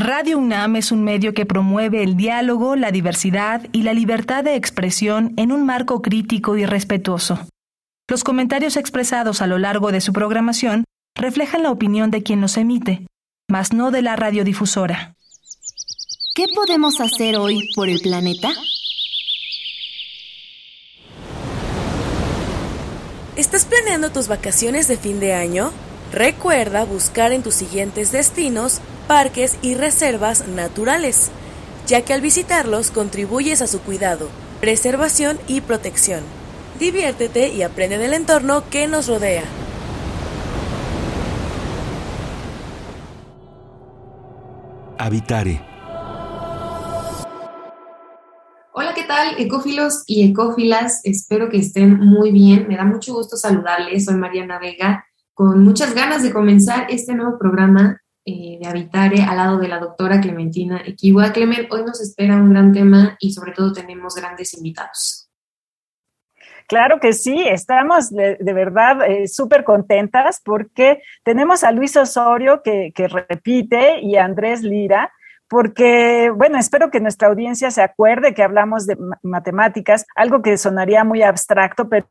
Radio UNAM es un medio que promueve el diálogo, la diversidad y la libertad de expresión en un marco crítico y respetuoso. Los comentarios expresados a lo largo de su programación reflejan la opinión de quien los emite, mas no de la radiodifusora. ¿Qué podemos hacer hoy por el planeta? ¿Estás planeando tus vacaciones de fin de año? Recuerda buscar en tus siguientes destinos parques y reservas naturales, ya que al visitarlos contribuyes a su cuidado, preservación y protección. Diviértete y aprende del entorno que nos rodea. Habitare. Hola, ¿qué tal, ecófilos y ecófilas? Espero que estén muy bien. Me da mucho gusto saludarles. Soy Mariana Vega, con muchas ganas de comenzar este nuevo programa eh, de Habitare al lado de la doctora Clementina Equiwa. Clement, hoy nos espera un gran tema y sobre todo tenemos grandes invitados. Claro que sí, estamos de, verdad eh, súper contentas porque tenemos a Luis Osorio que, que repite y a Andrés Lira, porque, bueno, espero que nuestra audiencia se acuerde que hablamos de matemáticas, algo que sonaría muy abstracto, pero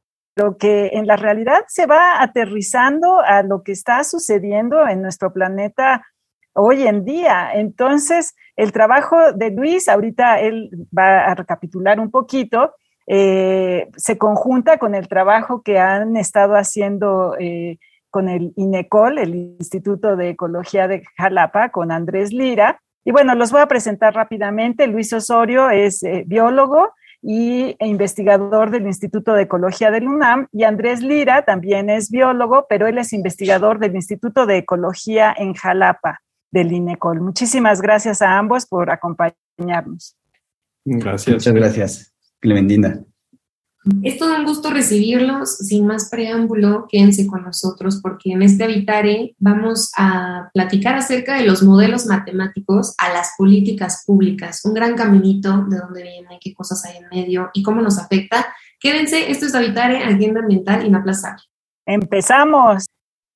que en la realidad se va aterrizando a lo que está sucediendo en nuestro planeta hoy en día. Entonces, el trabajo de Luis, ahorita él va a recapitular un poquito, eh, se conjunta con el trabajo que han estado haciendo eh, con el INECOL, el Instituto de Ecología de Jalapa, con Andrés Lira. Y bueno, los voy a presentar rápidamente. Luis Osorio es eh, biólogo, y e investigador del Instituto de Ecología del UNAM, y Andrés Lira también es biólogo, pero él es investigador del Instituto de Ecología en Jalapa, del INECOL. Muchísimas gracias a ambos por acompañarnos. Gracias. Muchas gracias, Clementina. Es todo un gusto recibirlos. Sin más preámbulo, quédense con nosotros porque en este Habitare vamos a platicar acerca de los modelos matemáticos a las políticas públicas. Un gran caminito de dónde viene, qué cosas hay en medio y cómo nos afecta. Quédense, esto es Habitare, Agenda Ambiental Inaplazable. ¡Empezamos!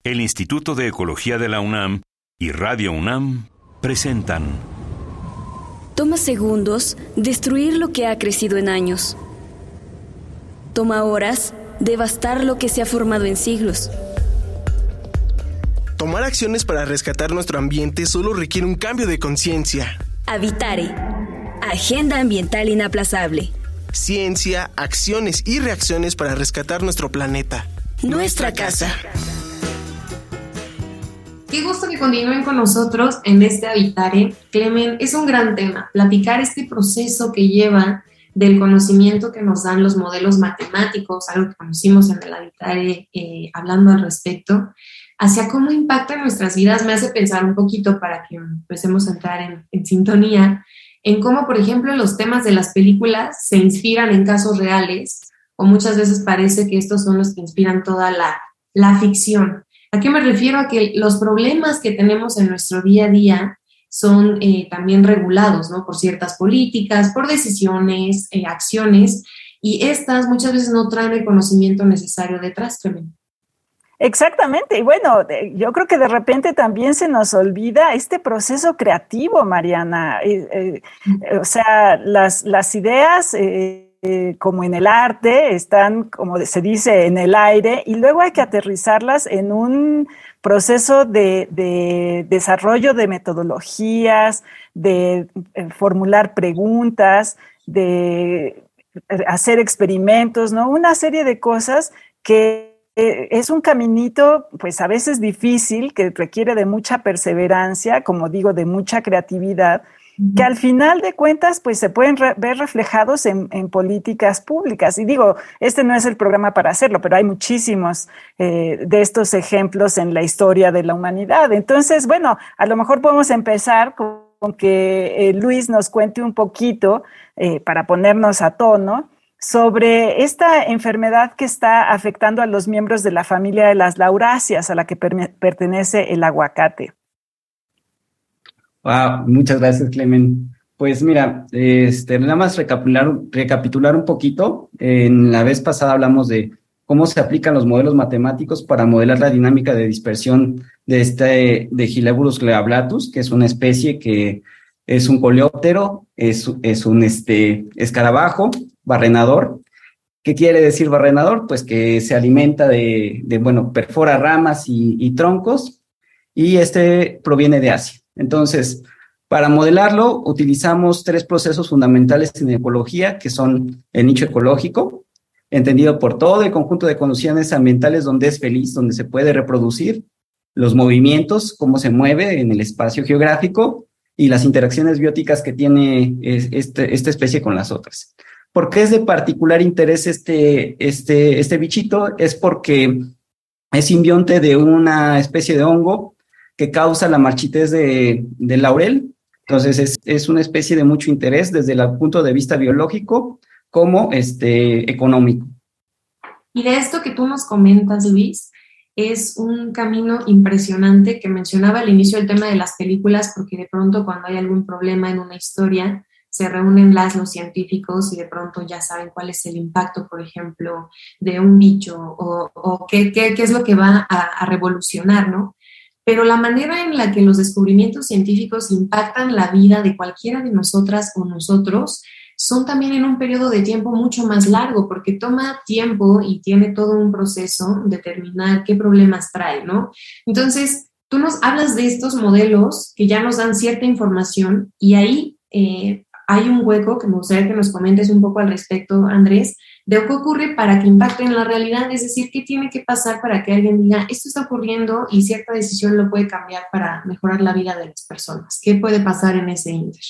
El Instituto de Ecología de la UNAM y Radio UNAM presentan. Toma segundos destruir lo que ha crecido en años Toma horas devastar lo que se ha formado en siglos. Tomar acciones para rescatar nuestro ambiente solo requiere un cambio de conciencia. Habitare. Agenda ambiental inaplazable. Ciencia, acciones y reacciones para rescatar nuestro planeta. Nuestra, casa. Qué gusto que continúen con nosotros en este Habitare. Clemen, es un gran tema, platicar este proceso que lleva del conocimiento que nos dan los modelos matemáticos, algo que conocimos en el Habitare eh, hablando al respecto, hacia cómo impacta nuestras vidas, me hace pensar un poquito para que empecemos a entrar en, en sintonía, en cómo, por ejemplo, los temas de las películas se inspiran en casos reales, o muchas veces parece que estos son los que inspiran toda la, la ficción. ¿A qué me refiero? A que los problemas que tenemos en nuestro día a día son eh, también regulados ¿no? por ciertas políticas, por decisiones, eh, acciones, y estas muchas veces no traen el conocimiento necesario detrás, tremendo. Exactamente, y bueno, yo creo que de repente también se nos olvida este proceso creativo, Mariana. Eh, o sea, las, las ideas, como en el arte, están, como se dice, en el aire, y luego hay que aterrizarlas en un proceso de, desarrollo de metodologías, de eh, formular preguntas, de eh, hacer experimentos, ¿no? Una serie de cosas que eh, es un caminito, pues a veces difícil, que requiere de mucha perseverancia, como digo, de mucha creatividad, que al final de cuentas pues se pueden ver reflejados en, políticas públicas. Y digo, este no es el programa para hacerlo, pero hay muchísimos eh, de estos ejemplos en la historia de la humanidad. Entonces, bueno, a lo mejor podemos empezar con, que eh, Luis nos cuente un poquito eh, para ponernos a tono sobre esta enfermedad que está afectando a los miembros de la familia de las lauráceas a la que pertenece el aguacate. Wow, muchas gracias, Clemen. Pues mira, este, nada más recapitular, recapitular un poquito. En la vez pasada hablamos de cómo se aplican los modelos matemáticos para modelar la dinámica de dispersión de este de Gileburus cleablatus, que es una especie que es un coleóptero, es, es un este, escarabajo, barrenador. ¿Qué quiere decir barrenador? Pues que se alimenta de, de bueno, perfora ramas y troncos y este proviene de Asia. Entonces, para modelarlo, utilizamos tres procesos fundamentales en ecología, que son el nicho ecológico, entendido por todo el conjunto de condiciones ambientales donde es feliz, donde se puede reproducir, los movimientos, cómo se mueve en el espacio geográfico y las interacciones bióticas que tiene este, esta especie con las otras. ¿Por qué es de particular interés este, este, este bichito? Es porque es simbionte de una especie de hongo que causa la marchitez de, del laurel entonces, es, una especie de mucho interés desde el punto de vista biológico como este, económico. Y de esto que tú nos comentas, Luis, es un camino impresionante que mencionaba al inicio el tema de las películas, porque de pronto cuando hay algún problema en una historia, se reúnen las, los científicos y de pronto ya saben cuál es el impacto, por ejemplo, de un bicho o, qué, qué, es lo que va a, a revolucionar, ¿no? Pero la manera en la que los descubrimientos científicos impactan la vida de cualquiera de nosotras o nosotros son también en un periodo de tiempo mucho más largo, porque toma tiempo y tiene todo un proceso determinar qué problemas trae, ¿no? Entonces, tú nos hablas de estos modelos que ya nos dan cierta información y ahí eh, hay un hueco que me gustaría que nos comentes un poco al respecto, Andrés, de qué ocurre para que impacte en la realidad, es decir, qué tiene que pasar para que alguien diga, esto está ocurriendo y cierta decisión lo puede cambiar para mejorar la vida de las personas. ¿Qué puede pasar en ese inter?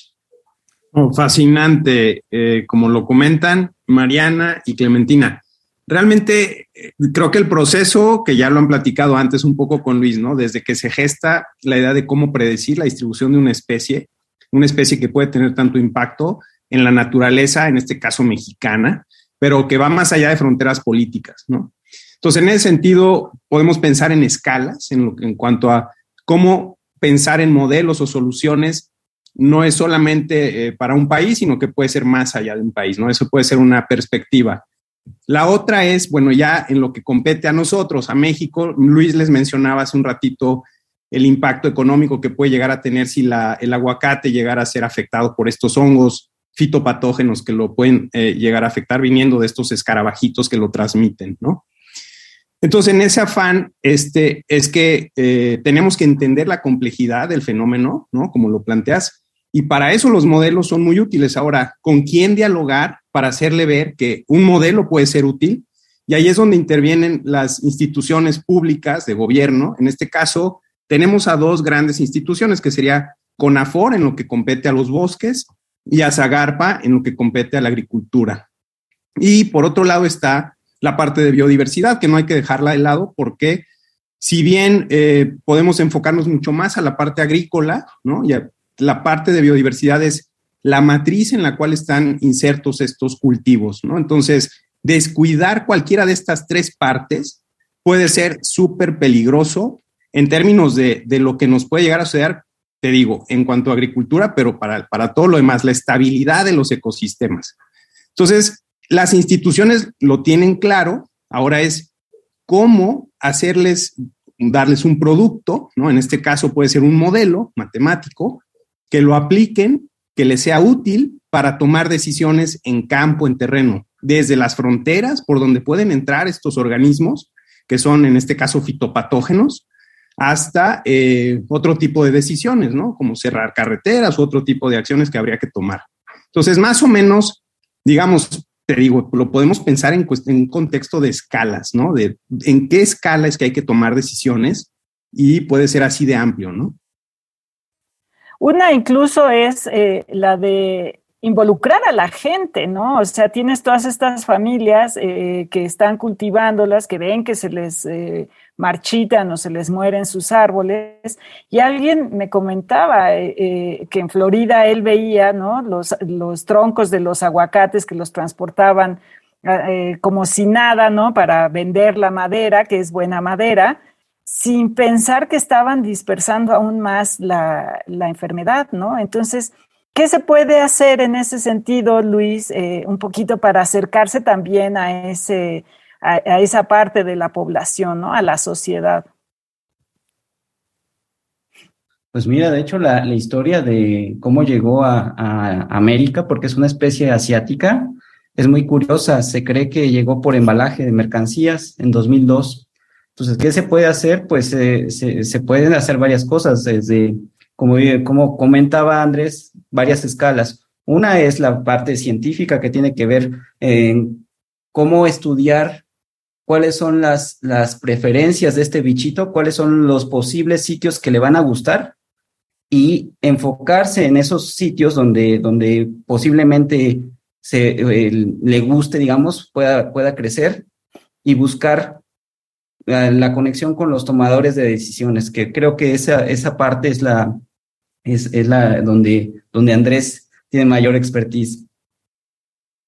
Oh, fascinante, eh, como lo comentan Mariana y Clementina. Realmente eh, creo que el proceso, que ya lo han platicado antes un poco con Luis, ¿no? Desde que se gesta la idea de cómo predecir la distribución de una especie, una especie que puede tener tanto impacto en la naturaleza, en este caso mexicana, pero que va más allá de fronteras políticas, ¿no? Entonces, en ese sentido, podemos pensar en escalas en, lo, en cuanto a cómo pensar en modelos o soluciones no es solamente eh, para un país, sino que puede ser más allá de un país, ¿no? Eso puede ser una perspectiva. La otra es, bueno, ya en lo que compete a nosotros, a México, Luis les mencionaba hace un ratito el impacto económico que puede llegar a tener si el aguacate llegara a ser afectado por estos hongos fitopatógenos que lo pueden eh, llegar a afectar viniendo de estos escarabajitos que lo transmiten, ¿no? Entonces, en ese afán, este, es que eh, tenemos que entender la complejidad del fenómeno, ¿no? Como lo planteas, y para eso los modelos son muy útiles. Ahora, ¿con quién dialogar para hacerle ver que un modelo puede ser útil? Y ahí es donde intervienen las instituciones públicas de gobierno. En este caso, tenemos a dos grandes instituciones, que sería CONAFOR en lo que compete a los bosques y a Zagarpa en lo que compete a la agricultura. Y por otro lado está la parte de biodiversidad, que no hay que dejarla de lado porque si bien eh, podemos enfocarnos mucho más a la parte agrícola, ¿no? Y la parte de biodiversidad es la matriz en la cual están insertos estos cultivos, ¿no? Entonces, descuidar cualquiera de estas tres partes puede ser súper peligroso en términos de, de, lo que nos puede llegar a suceder te digo, en cuanto a agricultura, pero para, para todo lo demás, la estabilidad de los ecosistemas. Entonces, las instituciones lo tienen claro, ahora es cómo hacerles, darles un producto, ¿no? En este caso puede ser un modelo matemático, que lo apliquen, que les sea útil para tomar decisiones en campo, en terreno, desde las fronteras por donde pueden entrar estos organismos, que son en este caso fitopatógenos, hasta eh, otro tipo de decisiones, ¿no? Como cerrar carreteras u otro tipo de acciones que habría que tomar. Entonces, más o menos, digamos, te digo, lo podemos pensar en, un contexto de escalas, ¿no? De en qué escala es que hay que tomar decisiones y puede ser así de amplio, ¿no? Una incluso es eh, la de involucrar a la gente, ¿no? O sea, tienes todas estas familias eh, que están cultivándolas, que ven que se les marchitan o se les mueren sus árboles. Y alguien me comentaba eh, eh que en Florida él veía, ¿no? Los, los, troncos de los aguacates que los transportaban eh, como si nada, ¿no? Para vender la madera, que es buena madera, sin pensar que estaban dispersando aún más la, la enfermedad, ¿no? Entonces, ¿Qué se puede hacer en ese sentido, Luis, un poquito para acercarse también a ese, a, esa parte de la población, ¿no? A la sociedad. Pues mira, de hecho, la, historia de cómo llegó a, América, porque es una especie asiática, es muy curiosa. Se cree que llegó por embalaje de mercancías en 2002. Entonces, ¿qué se puede hacer? Pues eh, se, pueden hacer varias cosas, desde, como, como comentaba Andrés, varias escalas. Una es la parte científica que tiene que ver en cómo estudiar cuáles son las, las preferencias de este bichito, cuáles son los posibles sitios que le van a gustar y enfocarse en esos sitios donde, donde posiblemente se, le guste, digamos, pueda, pueda crecer y buscar la, la, conexión con los tomadores de decisiones, que creo que esa, esa parte es la, es, es la donde, donde Andrés tiene mayor expertise.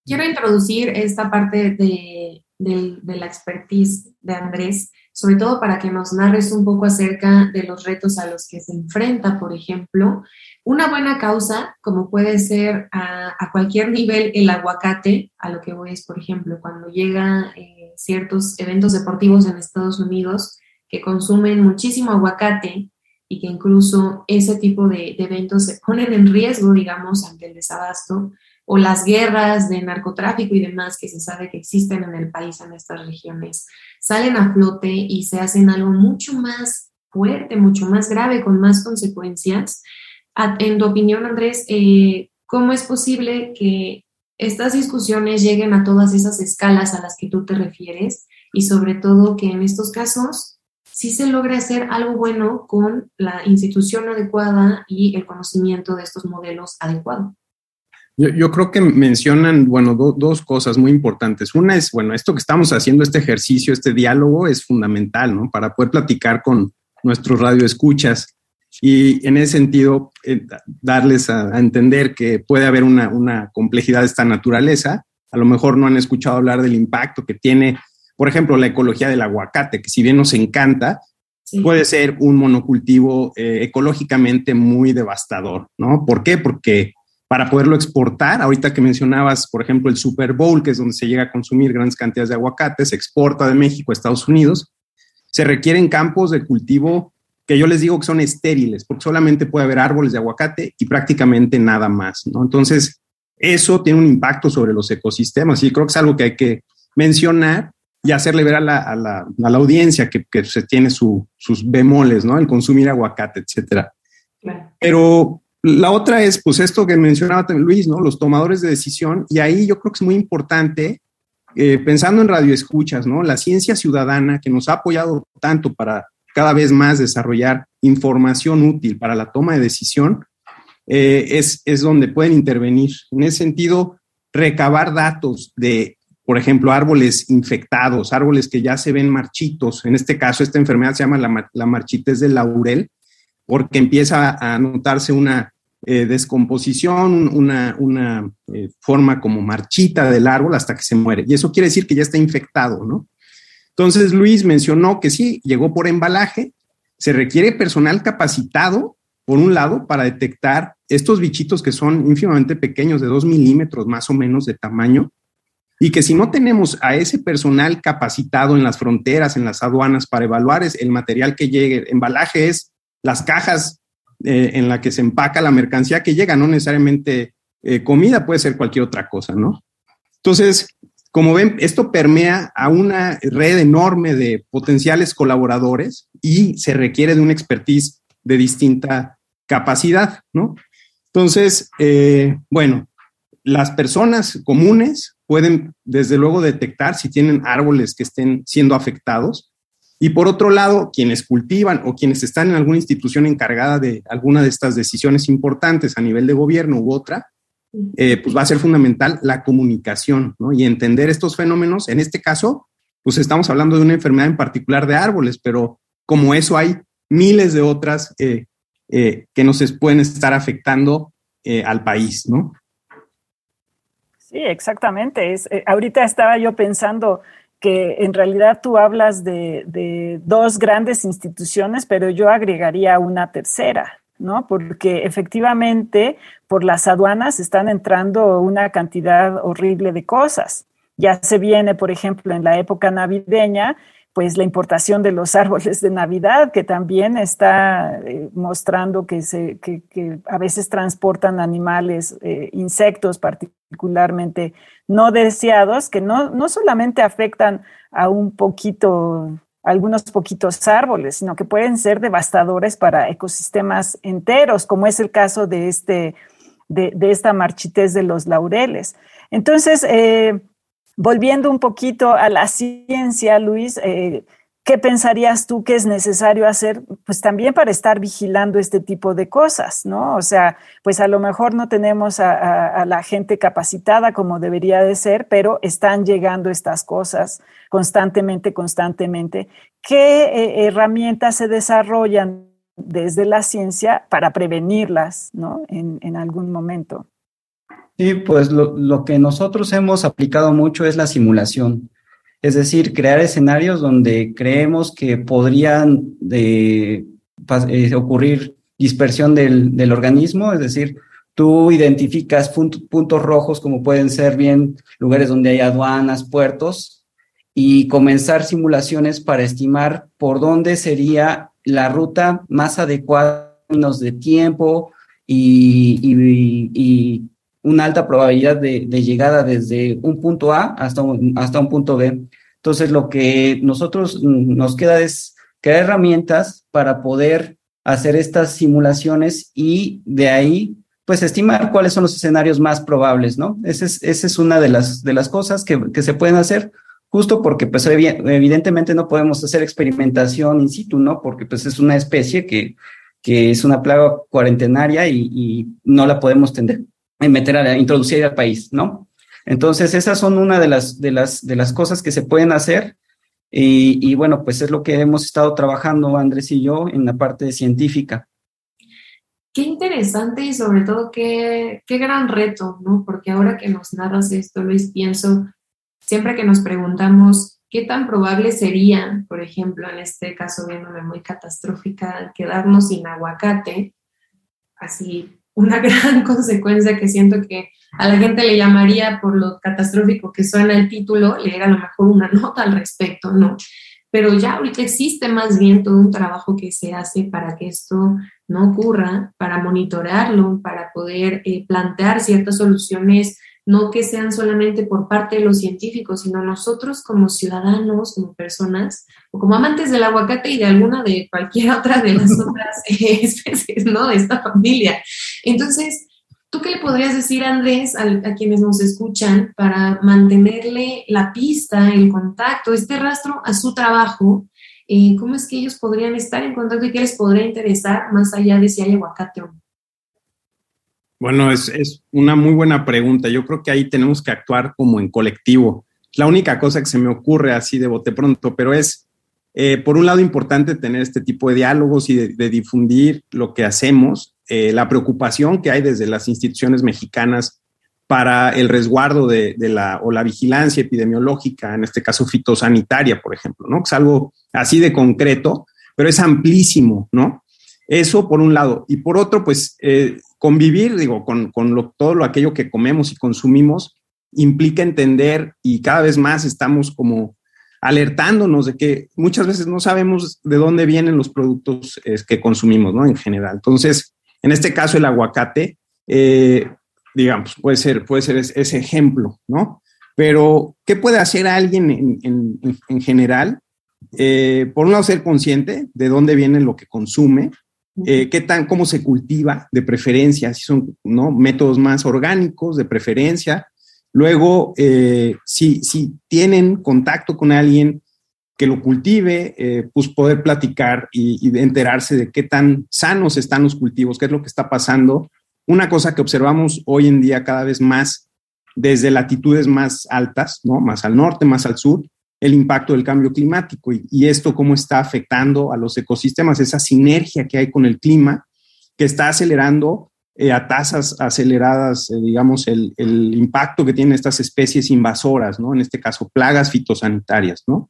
Quiero introducir esta parte de, de, de la expertise de Andrés sobre todo para que nos narres un poco acerca de los retos a los que se enfrenta, por ejemplo, una buena causa, como puede ser a, cualquier nivel el aguacate, a lo que voy es, por ejemplo, cuando llega eh, ciertos eventos deportivos en Estados Unidos que consumen muchísimo aguacate y que incluso ese tipo de, de eventos se ponen en riesgo, digamos, ante el desabasto, o las guerras de narcotráfico y demás que se sabe que existen en el país, en estas regiones, salen a flote y se hacen algo mucho más fuerte, mucho más grave, con más consecuencias. En tu opinión, Andrés, eh, ¿cómo es posible que estas discusiones lleguen a todas esas escalas a las que tú te refieres y sobre todo que en estos casos sí se logre hacer algo bueno con la institución adecuada y el conocimiento de estos modelos adecuados? Yo, creo que mencionan, bueno, dos cosas muy importantes. Una es, bueno, esto que estamos haciendo, este ejercicio, este diálogo es fundamental, ¿no? Para poder platicar con nuestros radioescuchas y en ese sentido eh, darles a, entender que puede haber una, complejidad de esta naturaleza. A lo mejor no han escuchado hablar del impacto que tiene, por ejemplo, la ecología del aguacate, que si bien nos encanta, puede ser un monocultivo eh, ecológicamente muy devastador, ¿no? ¿Por qué? Porque para poderlo exportar. Ahorita que mencionabas, por ejemplo, el Super Bowl, que es donde se llega a consumir grandes cantidades de aguacate, se exporta de México a Estados Unidos, se requieren campos de cultivo que yo les digo que son estériles, porque solamente puede haber árboles de aguacate y prácticamente nada más, ¿no? Entonces, eso tiene un impacto sobre los ecosistemas y creo que es algo que hay que mencionar y hacerle ver a la, a la, a la audiencia que, que, se tiene su, sus bemoles, ¿no? El consumir aguacate, etcétera. Pero la otra es, pues, esto que mencionaba Luis, ¿no? Los tomadores de decisión. Y ahí yo creo que es muy importante, eh, pensando en radioescuchas, ¿no? La ciencia ciudadana que nos ha apoyado tanto para cada vez más desarrollar información útil para la toma de decisión, eh, es, es donde pueden intervenir. En ese sentido, recabar datos de, por ejemplo, árboles infectados, árboles que ya se ven marchitos. En este caso, esta enfermedad se llama la, la marchitez del laurel, porque empieza a notarse una eh, descomposición, una, una eh, forma como marchita del árbol hasta que se muere. Y eso quiere decir que ya está infectado, ¿no? Entonces Luis mencionó que sí, llegó por embalaje, se requiere personal capacitado, por un lado, para detectar estos bichitos que son ínfimamente pequeños, de dos milímetros más o menos de tamaño, y que si no tenemos a ese personal capacitado en las fronteras, en las aduanas, para evaluar el material que llegue, embalaje es las cajas eh, en la que se empaca la mercancía que llega, no necesariamente eh, comida, puede ser cualquier otra cosa, ¿no? Entonces, como ven, esto permea a una red enorme de potenciales colaboradores y se requiere de una expertise de distinta capacidad, ¿no? Entonces, eh, bueno, las personas comunes pueden desde luego detectar si tienen árboles que estén siendo afectados y por otro lado, quienes cultivan o quienes están en alguna institución encargada de alguna de estas decisiones importantes a nivel de gobierno u otra, eh, pues va a ser fundamental la comunicación ¿no? y entender estos fenómenos. En este caso, pues estamos hablando de una enfermedad en particular de árboles, pero como eso hay miles de otras eh, eh, que nos pueden estar afectando al país, ¿no? Sí, exactamente. Es, ahorita estaba yo pensando que en realidad tú hablas de, dos grandes instituciones, pero yo agregaría una tercera, ¿no? Porque efectivamente por las aduanas están entrando una cantidad horrible de cosas. ya se viene, por ejemplo, en la época navideña, pues la importación de los árboles de Navidad, que también está eh, mostrando que, se, que, a veces transportan animales, eh, insectos particularmente no deseados, que no, no solamente afectan a un poquito, algunos poquitos árboles, sino que pueden ser devastadores para ecosistemas enteros, como es el caso de, este, de, esta marchitez de los laureles. Entonces, eh, volviendo un poquito a la ciencia, Luis, eh, ¿qué pensarías tú que es necesario hacer? Pues también para estar vigilando este tipo de cosas, ¿no? O sea, pues a lo mejor no tenemos a, la gente capacitada como debería de ser, pero están llegando estas cosas constantemente, constantemente. ¿Qué eh, herramientas se desarrollan desde la ciencia para prevenirlas, ¿no? en algún momento. Sí, pues lo, que nosotros hemos aplicado mucho es la simulación. Es decir, crear escenarios donde creemos que podrían eh, ocurrir dispersión del, organismo, es decir, tú identificas puntos rojos como pueden ser bien lugares donde hay aduanas, puertos, y comenzar simulaciones para estimar por dónde sería la ruta más adecuada en términos de tiempo y una alta probabilidad de, llegada desde un punto A hasta un, hasta un punto B. Entonces, lo que nosotros nos queda es crear herramientas para poder hacer estas simulaciones y de ahí, pues, estimar cuáles son los escenarios más probables, ¿no? Esa es, esa es una de las, de las cosas que, que se pueden hacer justo porque, pues, evidentemente no podemos hacer experimentación in situ, ¿no? Porque, pues, es una especie que, que es una plaga cuarentenaria y, y no la podemos tener, meter a introducir al país, ¿no? Entonces, esas son una de las, de las, de las cosas que se pueden hacer. Y, bueno, pues es lo que hemos estado trabajando Andrés y yo en la parte científica. Qué interesante y sobre todo qué, qué gran reto, ¿no? Porque ahora que nos narras esto, Luis, pienso, siempre que nos preguntamos qué tan probable sería, por ejemplo, en este caso viéndome muy catastrófica, quedarnos sin aguacate, así una gran consecuencia que siento que a la gente le llamaría por lo catastrófico que suena el título, leer a lo mejor una nota al respecto, ¿no? Pero ya ahorita existe más bien todo un trabajo que se hace para que esto no ocurra, para monitorearlo, para poder eh, plantear ciertas soluciones no que sean solamente por parte de los científicos, sino nosotros como ciudadanos, como personas, o como amantes del aguacate y de alguna de cualquier otra de las otras especies, ¿no? De esta familia. Entonces, ¿tú qué le podrías decir, Andrés, a, quienes nos escuchan para mantenerle la pista, el contacto, este rastro a su trabajo? Eh, ¿Cómo es que ellos podrían estar en contacto y qué les podría interesar más allá de si hay aguacate o no? Bueno, es, una muy buena pregunta. Yo creo que ahí tenemos que actuar como en colectivo. La única cosa que se me ocurre así de bote pronto, pero es, eh, por un lado, importante tener este tipo de diálogos y de, difundir lo que hacemos, eh, la preocupación que hay desde las instituciones mexicanas para el resguardo de, la o la vigilancia epidemiológica, en este caso fitosanitaria, por ejemplo, ¿no? Es algo así de concreto, pero es amplísimo, ¿no? Eso por un lado. Y por otro, pues eh, convivir, digo, con, todo lo aquello que comemos y consumimos implica entender y cada vez más estamos como alertándonos de que muchas veces no sabemos de dónde vienen los productos que consumimos, ¿no? En general. Entonces, en este caso, el aguacate, eh, digamos, puede ser, puede ser ese ejemplo, ¿no? Pero, ¿qué puede hacer alguien en, general? Eh, por un lado, ser consciente de dónde viene lo que consume, eh, qué tan, cómo se cultiva de preferencia, si son ¿no? métodos más orgánicos de preferencia. Luego, eh, si, si, tienen contacto con alguien que lo cultive, eh, pues poder platicar y, enterarse de qué tan sanos están los cultivos, qué es lo que está pasando. Una cosa que observamos hoy en día cada vez más desde latitudes más altas, ¿no? más al norte, más al sur, el impacto del cambio climático y, esto cómo está afectando a los ecosistemas, esa sinergia que hay con el clima que está acelerando eh, a tasas aceleradas, eh, digamos, el, impacto que tienen estas especies invasoras, ¿no? En este caso, plagas fitosanitarias, ¿no?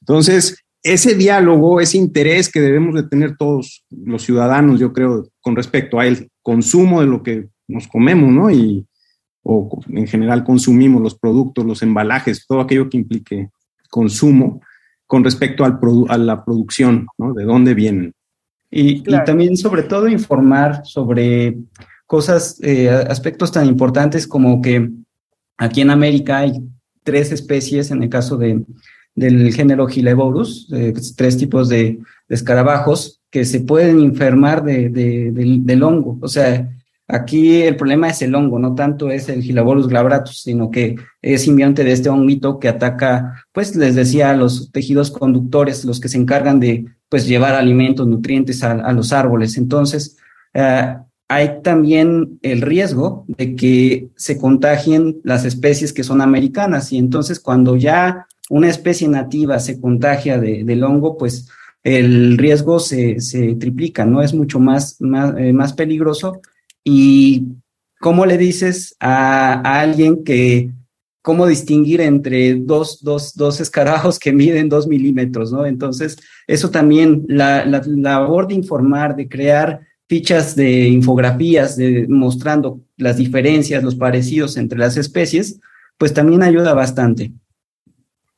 Entonces, ese diálogo, ese interés que debemos de tener todos los ciudadanos, yo creo, con respecto al consumo de lo que nos comemos, ¿no? Y, o en general consumimos los productos, los embalajes, todo aquello que implique consumo con respecto al a la producción, ¿no? De dónde vienen. Y, también sobre todo informar sobre cosas, eh, aspectos tan importantes como que aquí en América hay tres especies, en el caso de, del género Gileborus, eh, tres tipos de, escarabajos que se pueden enfermar de, del, hongo. O sea, aquí el problema es el hongo, no tanto es el Gileborus glabratus, sino que es simbionte de este honguito que ataca, pues les decía, los tejidos conductores, los que se encargan de pues llevar alimentos, nutrientes a, los árboles. Entonces, eh, hay también el riesgo de que se contagien las especies que son americanas y entonces cuando ya una especie nativa se contagia de, del hongo, pues el riesgo se, triplica, ¿no? Es mucho más, más, eh, más peligroso. ¿Y cómo le dices a, alguien que cómo distinguir entre dos, dos, dos escarabajos que miden dos milímetros, ¿no? Entonces, eso también, la, la, labor de informar, de crear fichas de infografías de, mostrando las diferencias, los parecidos entre las especies, pues también ayuda bastante.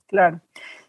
Claro.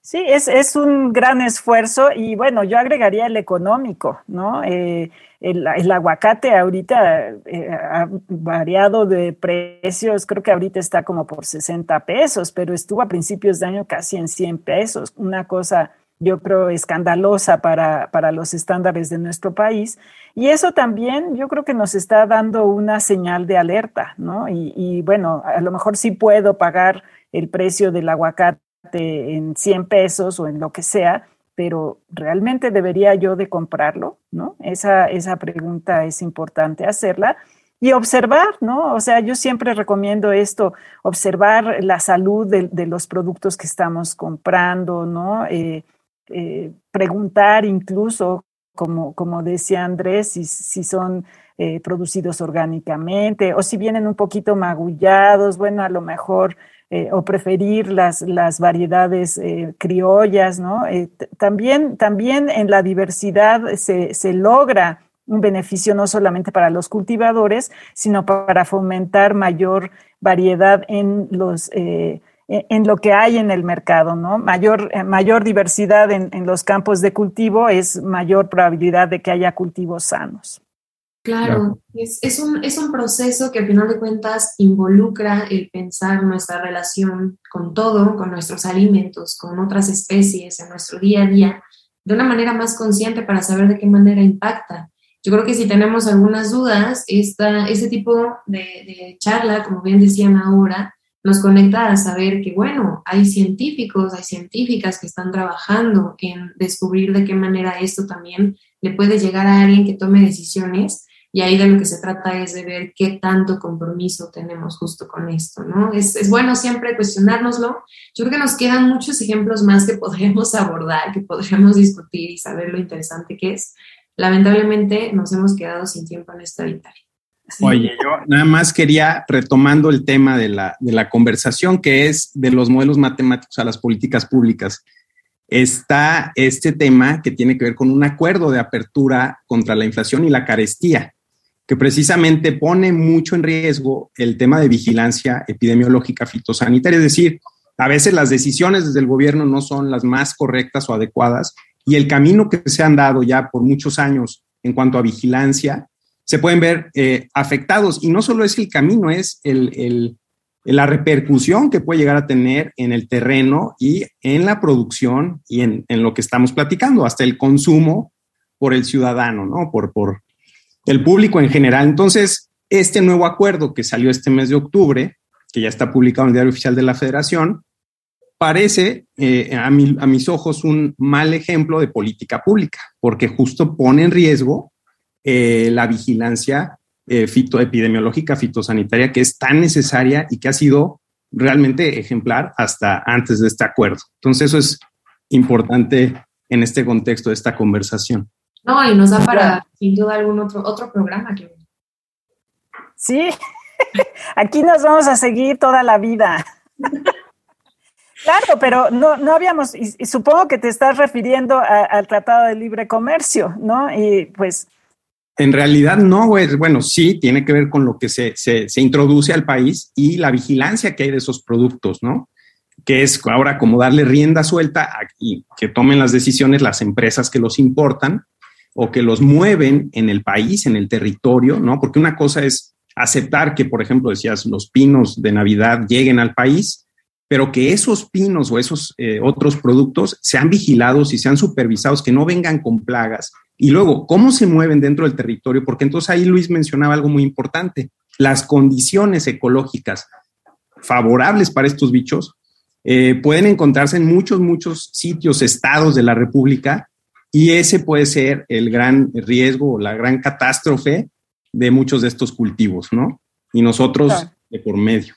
Sí, es, es un gran esfuerzo y bueno, yo agregaría el económico, ¿no? Eh, el, aguacate ahorita eh, ha variado de precios, creo que ahorita está como por 60 pesos, pero estuvo a principios de año casi en 100 pesos, una cosa yo creo escandalosa para, para los estándares de nuestro país. Y eso también yo creo que nos está dando una señal de alerta, ¿no? Y, y bueno, a lo mejor sí puedo pagar el precio del aguacate en 100 pesos o en lo que sea, pero ¿realmente debería yo de comprarlo? ¿No? Esa, esa pregunta es importante hacerla y observar, ¿no? O sea, yo siempre recomiendo esto, observar la salud de, los productos que estamos comprando, ¿no? Eh, eh, preguntar incluso, como, como decía Andrés, si, si son eh, producidos orgánicamente o si vienen un poquito magullados, bueno, a lo mejor eh, o preferir las, las variedades eh, criollas, ¿no? Eh, también, también en la diversidad se, se, logra un beneficio no solamente para los cultivadores, sino para fomentar mayor variedad en los en lo que hay en el mercado, ¿no? Mayor, mayor diversidad en, en los campos de cultivo es mayor probabilidad de que haya cultivos sanos. Claro, Es, es, un, es un proceso que al final de cuentas involucra el pensar nuestra relación con todo, con nuestros alimentos, con otras especies en nuestro día a día, de una manera más consciente para saber de qué manera impacta. Yo creo que si tenemos algunas dudas, esta, ese tipo de, de charla, como bien decían ahora, nos conecta a saber que, bueno, hay científicos, hay científicas que están trabajando en descubrir de qué manera esto también le puede llegar a alguien que tome decisiones y ahí de lo que se trata es de ver qué tanto compromiso tenemos justo con esto, ¿no? Es, es bueno siempre cuestionárnoslo. Yo creo que nos quedan muchos ejemplos más que podríamos abordar, que podríamos discutir y saber lo interesante que es. Lamentablemente nos hemos quedado sin tiempo en esta vital. Oye, yo nada más quería, retomando el tema de la, de la conversación, que es de los modelos matemáticos a las políticas públicas está este tema que tiene que ver con un acuerdo de apertura contra la inflación y la carestía que precisamente pone mucho en riesgo el tema de vigilancia epidemiológica fitosanitaria, es decir, a veces las decisiones desde el gobierno no son las más correctas o adecuadas y el camino que se han dado ya por muchos años en cuanto a vigilancia se pueden ver eh, afectados y no solo es el camino, es el, la repercusión que puede llegar a tener en el terreno y en la producción y en, en, lo que estamos platicando, hasta el consumo por el ciudadano, ¿no? Por, por, el público en general. Entonces, este nuevo acuerdo que salió este mes de octubre, que ya está publicado en el Diario Oficial de la Federación, parece eh, a, mis ojos un mal ejemplo de política pública, porque justo pone en riesgo eh, la vigilancia eh, fitoepidemiológica, fitosanitaria, que es tan necesaria y que ha sido realmente ejemplar hasta antes de este acuerdo. Entonces, eso es importante en este contexto de esta conversación. No, y nos da para, sin duda, algún otro, otro programa. Que... Sí, aquí nos vamos a seguir toda la vida. Claro, pero no, no habíamos, y, supongo que te estás refiriendo al Tratado de Libre Comercio, ¿no? Y pues En realidad no, güey. Bueno, sí, tiene que ver con lo que se, se, se, introduce al país y la vigilancia que hay de esos productos, ¿no? Que es ahora como darle rienda suelta y que tomen las decisiones las empresas que los importan o que los mueven en el país, en el territorio, ¿no? Porque una cosa es aceptar que, por ejemplo, decías, los pinos de Navidad lleguen al país, pero que esos pinos o esos eh, otros productos sean vigilados y sean supervisados, que no vengan con plagas, y luego, ¿cómo se mueven dentro del territorio? Porque entonces ahí Luis mencionaba algo muy importante. Las condiciones ecológicas favorables para estos bichos eh, pueden encontrarse en muchos, muchos sitios, estados de la República, y ese puede ser el gran riesgo o la gran catástrofe de muchos de estos cultivos, ¿no? Y nosotros de por medio.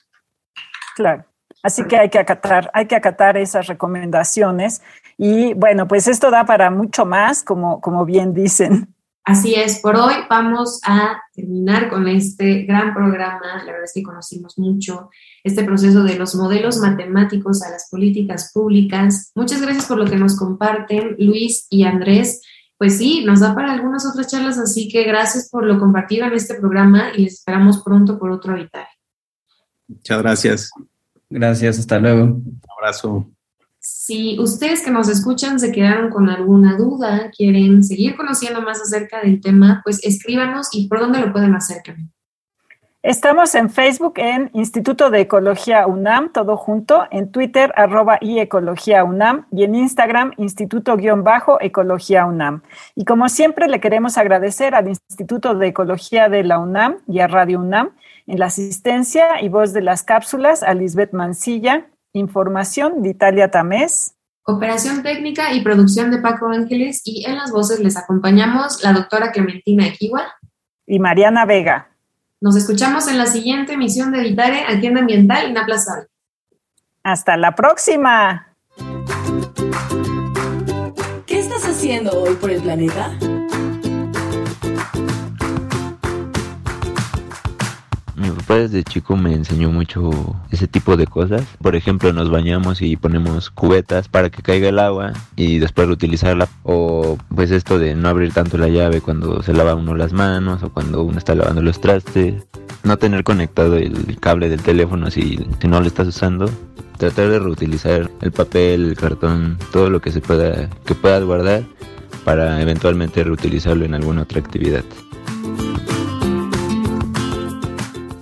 Claro. Así que hay que acatar, hay que acatar esas recomendaciones. Y bueno, pues esto da para mucho más, como, como bien dicen. Así es, por hoy vamos a terminar con este gran programa. La verdad es que conocimos mucho este proceso de los modelos matemáticos a las políticas públicas. Muchas gracias por lo que nos comparten Luis y Andrés. Pues sí, nos da para algunas otras charlas, así que gracias por lo compartido en este programa y les esperamos pronto por otro Habitar. Muchas gracias. Gracias, hasta luego. Un abrazo. Si ustedes que nos escuchan se quedaron con alguna duda, quieren seguir conociendo más acerca del tema, pues escríbanos y por dónde lo pueden hacer, Estamos en Facebook en Instituto de Ecología UNAM, todo junto, en Twitter arroba y UNAM y en Instagram Instituto-Ecología UNAM. Y como siempre le queremos agradecer al Instituto de Ecología de la UNAM y a Radio UNAM en la asistencia y voz de las cápsulas a Lisbeth Mancilla, información de Italia Tamés. Operación técnica y producción de Paco Ángeles y en las voces les acompañamos la doctora Clementina Equiwa y Mariana Vega. Nos escuchamos en la siguiente emisión de Vitare, Agenda Ambiental Inaplazable. Hasta la próxima. ¿Qué estás haciendo hoy por el planeta? Desde chico me enseñó mucho ese tipo de cosas. Por ejemplo, nos bañamos y ponemos cubetas para que caiga el agua y después reutilizarla. O pues esto de no abrir tanto la llave cuando se lava uno las manos o cuando uno está lavando los trastes. No tener conectado el cable del teléfono si, si no lo estás usando. Tratar de reutilizar el papel, el cartón, todo lo que se pueda, que puedas guardar para eventualmente reutilizarlo en alguna otra actividad.